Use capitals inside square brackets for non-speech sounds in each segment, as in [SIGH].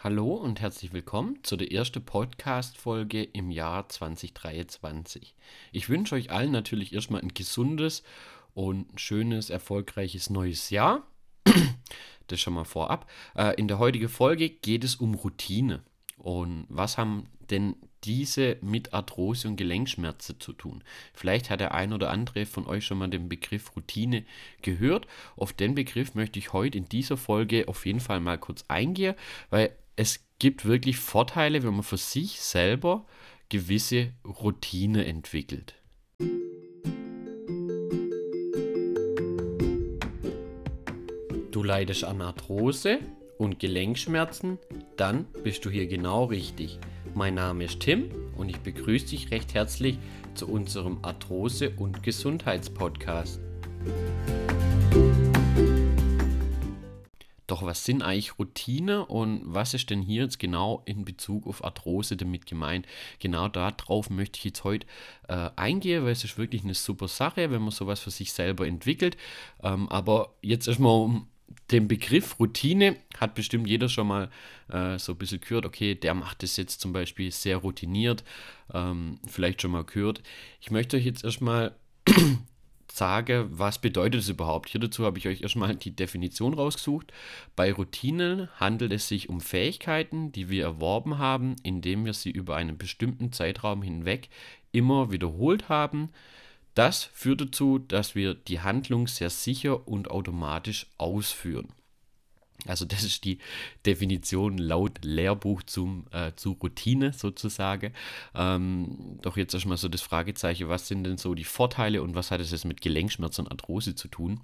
Hallo und herzlich willkommen zu der ersten Podcast-Folge im Jahr 2023. Ich wünsche euch allen natürlich erstmal ein gesundes und schönes, erfolgreiches neues Jahr. [CLEARS THROAT] Das schon mal vorab. Äh, in der heutigen Folge geht es um Routine. Und was haben denn diese mit Arthrose und Gelenkschmerzen zu tun? Vielleicht hat der ein oder andere von euch schon mal den Begriff Routine gehört. Auf den Begriff möchte ich heute in dieser Folge auf jeden Fall mal kurz eingehen, weil es gibt wirklich Vorteile, wenn man für sich selber gewisse Routine entwickelt. Du leidest an Arthrose und Gelenkschmerzen, dann bist du hier genau richtig. Mein Name ist Tim und ich begrüße dich recht herzlich zu unserem Arthrose- und Gesundheitspodcast. Doch was sind eigentlich Routine und was ist denn hier jetzt genau in Bezug auf Arthrose damit gemeint? Genau darauf möchte ich jetzt heute äh, eingehen, weil es ist wirklich eine super Sache, wenn man sowas für sich selber entwickelt. Ähm, aber jetzt erstmal um den Begriff Routine hat bestimmt jeder schon mal äh, so ein bisschen gehört, okay, der macht das jetzt zum Beispiel sehr routiniert, ähm, vielleicht schon mal gehört. Ich möchte euch jetzt erstmal sage, was bedeutet es überhaupt? Hier dazu habe ich euch erstmal die Definition rausgesucht. Bei Routinen handelt es sich um Fähigkeiten, die wir erworben haben, indem wir sie über einen bestimmten Zeitraum hinweg immer wiederholt haben. Das führt dazu, dass wir die Handlung sehr sicher und automatisch ausführen. Also das ist die Definition laut Lehrbuch zum, äh, zu Routine sozusagen. Ähm, doch jetzt erstmal so das Fragezeichen, was sind denn so die Vorteile und was hat es jetzt mit Gelenkschmerz und Arthrose zu tun?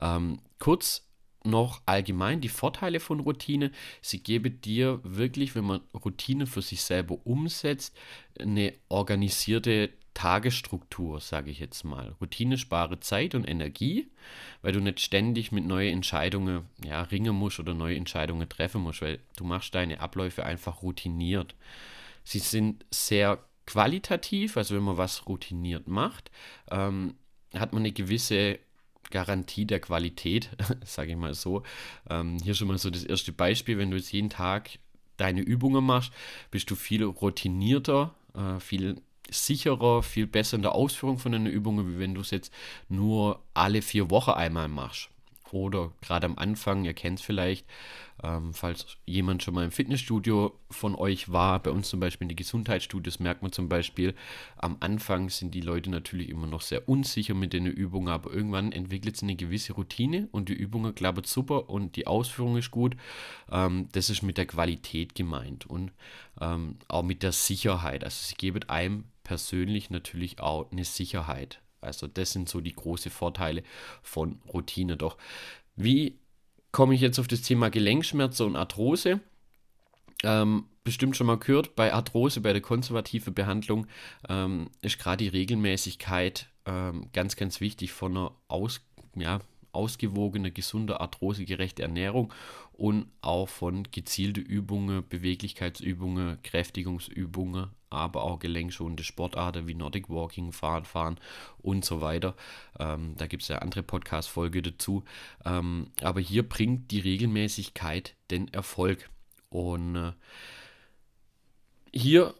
Ähm, kurz noch allgemein die Vorteile von Routine. Sie geben dir wirklich, wenn man Routine für sich selber umsetzt, eine organisierte Tagesstruktur, sage ich jetzt mal. Routine spare Zeit und Energie, weil du nicht ständig mit neuen Entscheidungen ja, ringen musst oder neue Entscheidungen treffen musst, weil du machst deine Abläufe einfach routiniert. Sie sind sehr qualitativ, also wenn man was routiniert macht, ähm, hat man eine gewisse Garantie der Qualität, [LAUGHS] sage ich mal so. Ähm, hier schon mal so das erste Beispiel, wenn du jetzt jeden Tag deine Übungen machst, bist du viel routinierter, äh, viel sicherer, viel besser in der Ausführung von einer Übung, wie wenn du es jetzt nur alle vier Wochen einmal machst. Oder gerade am Anfang, ihr kennt es vielleicht, ähm, falls jemand schon mal im Fitnessstudio von euch war, bei uns zum Beispiel in die Gesundheitsstudios, merkt man zum Beispiel, am Anfang sind die Leute natürlich immer noch sehr unsicher mit den Übungen, aber irgendwann entwickelt es eine gewisse Routine und die Übungen klappert super und die Ausführung ist gut. Ähm, das ist mit der Qualität gemeint und ähm, auch mit der Sicherheit. Also sie geben einem persönlich natürlich auch eine Sicherheit. Also das sind so die großen Vorteile von Routine. Doch wie komme ich jetzt auf das Thema Gelenkschmerzen und Arthrose? Ähm, bestimmt schon mal gehört, bei Arthrose, bei der konservativen Behandlung ähm, ist gerade die Regelmäßigkeit ähm, ganz, ganz wichtig von einer aus, ja, ausgewogene, gesunde, arthrosegerechte Ernährung und auch von gezielten Übungen, Beweglichkeitsübungen, Kräftigungsübungen, aber auch gelenkschonende Sportarten wie Nordic Walking, Fahrradfahren und so weiter. Ähm, da gibt es ja andere Podcast-Folge dazu. Ähm, aber hier bringt die Regelmäßigkeit den Erfolg. Und äh, hier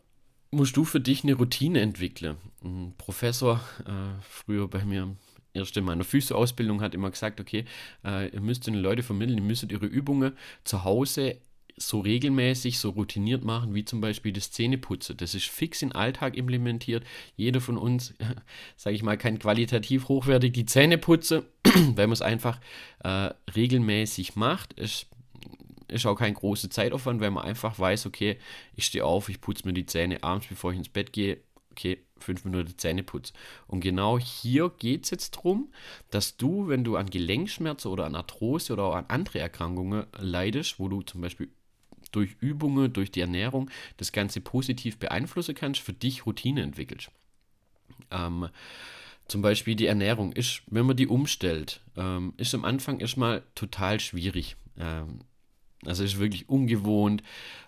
musst du für dich eine Routine entwickeln. Ein Professor, äh, früher bei mir erst in meiner Physio-Ausbildung hat immer gesagt, okay, äh, ihr müsst den Leute vermitteln, ihr müsstet ihre Übungen zu Hause so regelmäßig, so routiniert machen, wie zum Beispiel das Zähneputzen. Das ist fix in Alltag implementiert. Jeder von uns, [LAUGHS] sage ich mal, kann qualitativ hochwertig die Zähne putzen, [CLEARS THROAT] wenn man es einfach äh, regelmäßig macht. Es ist auch kein großer Zeitaufwand, wenn man einfach weiß, okay, ich stehe auf, ich putze mir die Zähne abends, bevor ich ins Bett gehe, okay, fünf Minuten Zähneputz. Und genau hier geht es jetzt darum, dass du, wenn du an Gelenkschmerzen oder an Arthrose oder auch an andere Erkrankungen leidest, wo du zum Beispiel durch Übungen, durch die Ernährung das Ganze positiv beeinflussen kannst, für dich Routine entwickelst. Ähm, zum Beispiel die Ernährung ist, wenn man die umstellt, ähm, ist am Anfang erstmal total schwierig. Ähm, also ist wirklich ungewohnt.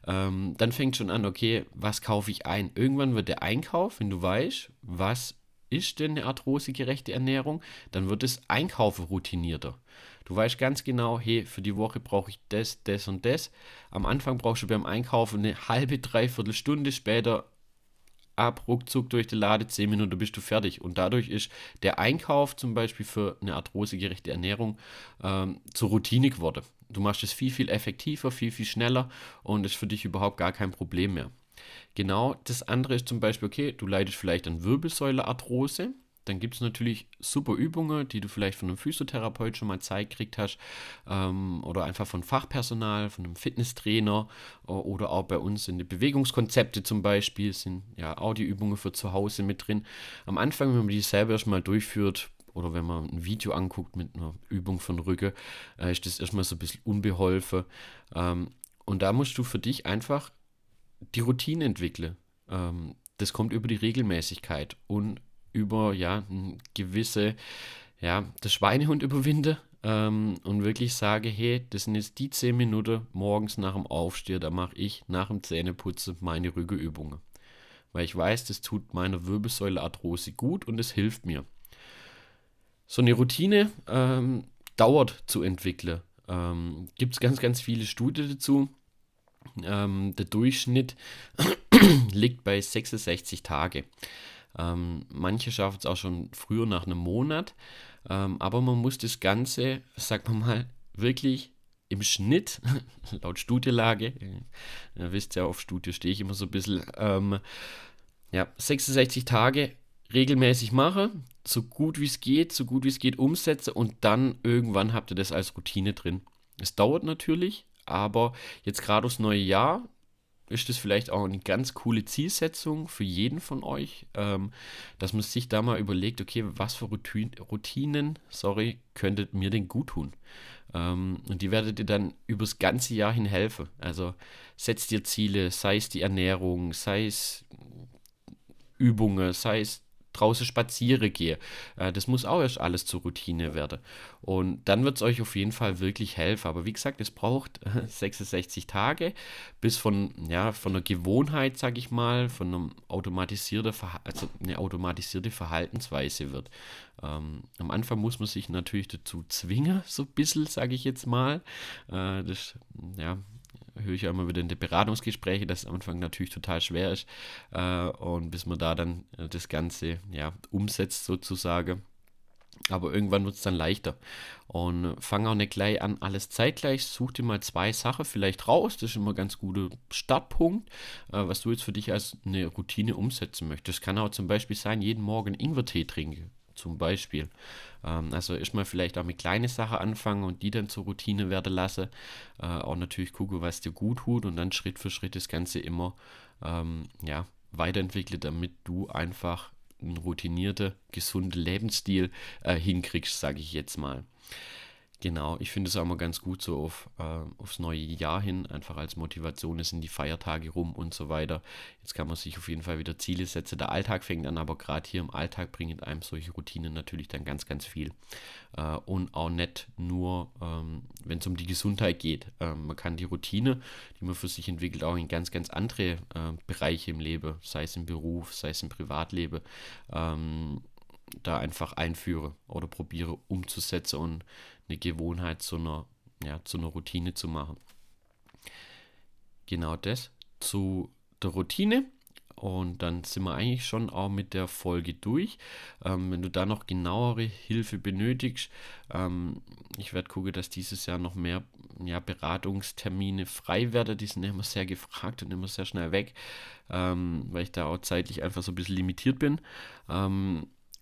Ähm, dann fängt schon an, okay, was kaufe ich ein? Irgendwann wird der Einkauf, wenn du weißt, was ist denn eine arthrosegerechte Ernährung, dann wird das Einkaufen routinierter. Du weißt ganz genau, hey, für die Woche brauche ich das, das und das. Am Anfang brauchst du beim Einkaufen eine halbe, dreiviertel Stunde, später ab, ruckzuck durch die Lade, 10 Minuten bist du fertig. Und dadurch ist der Einkauf zum Beispiel für eine arthrosegerechte Ernährung ähm, zur Routine geworden. Du machst es viel, viel effektiver, viel, viel schneller und ist für dich überhaupt gar kein Problem mehr. Genau das andere ist zum Beispiel, okay, du leidest vielleicht an Wirbelsäulearthrose dann gibt es natürlich super Übungen, die du vielleicht von einem Physiotherapeut schon mal Zeit gekriegt hast ähm, oder einfach von Fachpersonal, von einem Fitnesstrainer oder auch bei uns in den Bewegungskonzepte zum Beispiel sind ja Audioübungen für zu Hause mit drin. Am Anfang, wenn man die selber erstmal durchführt, oder wenn man ein Video anguckt mit einer Übung von Rücke, äh, ist das erstmal so ein bisschen unbeholfen. Ähm, und da musst du für dich einfach die Routine entwickeln. Ähm, das kommt über die Regelmäßigkeit und über ja, gewisse, ja, das Schweinehund überwinde ähm, und wirklich sage, hey, das sind jetzt die 10 Minuten morgens nach dem Aufstehen, da mache ich nach dem Zähneputzen meine Rückenübungen. Weil ich weiß, das tut meiner Wirbelsäulearthrose gut und es hilft mir. So eine Routine ähm, dauert zu entwickeln. Ähm, Gibt es ganz, ganz viele Studien dazu. Ähm, der Durchschnitt [CLEARS THROAT] liegt bei 66 Tage. Ähm, manche schaffen es auch schon früher nach einem Monat. Ähm, aber man muss das Ganze, sagen wir mal, wirklich im Schnitt, [LAUGHS] laut Studielage, äh, ihr wisst ja, auf Studie stehe ich immer so ein bisschen, ähm, ja, 66 Tage regelmäßig mache, so gut wie es geht, so gut wie es geht umsetze und dann irgendwann habt ihr das als Routine drin. Es dauert natürlich, aber jetzt gerade aufs neue Jahr ist das vielleicht auch eine ganz coole Zielsetzung für jeden von euch, ähm, dass man sich da mal überlegt, okay, was für Routinen, sorry, könntet mir denn gut tun? Ähm, und die werdet ihr dann übers ganze Jahr hin helfen. Also setzt dir Ziele, sei es die Ernährung, sei es Übungen, sei es draußen spazieren gehe. Äh, das muss auch erst alles zur Routine werden. Und dann wird es euch auf jeden Fall wirklich helfen. Aber wie gesagt, es braucht [LAUGHS] 66 Tage, bis von, ja, von einer Gewohnheit, sage ich mal, von einem automatisierten also eine automatisierte Verhaltensweise wird. Ähm, am Anfang muss man sich natürlich dazu zwingen, so ein bisschen, sage ich jetzt mal. Äh, das, ja, höre ich ja immer wieder in den Beratungsgesprächen, dass es am Anfang natürlich total schwer ist. Äh, und bis man da dann äh, das Ganze ja, umsetzt sozusagen. Aber irgendwann wird es dann leichter. Und fang auch nicht gleich an, alles zeitgleich. Such dir mal zwei Sachen vielleicht raus. Das ist immer ein ganz guter Startpunkt, äh, was du jetzt für dich als eine Routine umsetzen möchtest. Kann auch zum Beispiel sein, jeden Morgen Ingwertee trinken zum Beispiel. Ähm, also erstmal vielleicht auch mit kleinen Sachen anfangen und die dann zur Routine werden lassen. Äh, auch natürlich gucken, was dir gut tut und dann Schritt für Schritt das Ganze immer ähm, ja, weiterentwickeln, damit du einfach einen routinierten, gesunden Lebensstil äh, hinkriegst, sage ich jetzt mal. Genau, ich finde es auch mal ganz gut so auf, äh, aufs neue Jahr hin, einfach als Motivation, es sind die Feiertage rum und so weiter. Jetzt kann man sich auf jeden Fall wieder Ziele setzen. Der Alltag fängt an, aber gerade hier im Alltag bringen einem solche Routinen natürlich dann ganz, ganz viel. Äh, und auch nicht nur, ähm, wenn es um die Gesundheit geht. Ähm, man kann die Routine, die man für sich entwickelt, auch in ganz, ganz andere äh, Bereiche im Leben, sei es im Beruf, sei es im Privatleben, ähm, da einfach einführe oder probiere umzusetzen und eine Gewohnheit zu einer, ja, zu einer Routine zu machen. Genau das zu der Routine. Und dann sind wir eigentlich schon auch mit der Folge durch. Ähm, wenn du da noch genauere Hilfe benötigst, ähm, ich werde gucken, dass dieses Jahr noch mehr ja, Beratungstermine frei werden. Die sind immer sehr gefragt und immer sehr schnell weg, ähm, weil ich da auch zeitlich einfach so ein bisschen limitiert bin.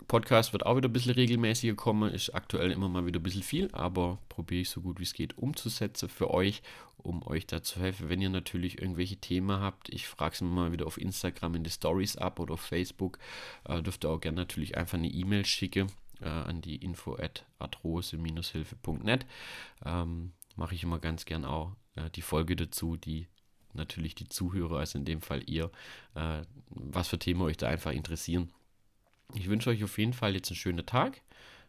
Podcast wird auch wieder ein bisschen regelmäßiger kommen, ist aktuell immer mal wieder ein bisschen viel, aber probiere ich so gut wie es geht umzusetzen für euch, um euch da zu helfen. Wenn ihr natürlich irgendwelche Themen habt, ich frage es mal wieder auf Instagram in die Stories ab oder auf Facebook, äh, dürft ihr auch gerne natürlich einfach eine E-Mail schicken äh, an die info at arthrose-hilfe.net. Ähm, Mache ich immer ganz gern auch äh, die Folge dazu, die natürlich die Zuhörer, also in dem Fall ihr, äh, was für Themen euch da einfach interessieren ich wünsche euch auf jeden Fall jetzt einen schönen Tag,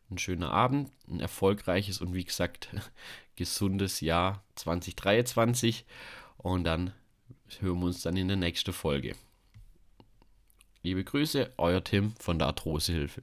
einen schönen Abend, ein erfolgreiches und wie gesagt [LAUGHS] gesundes Jahr 2023 und dann hören wir uns dann in der nächsten Folge. Liebe Grüße, euer Tim von der Arthrosehilfe.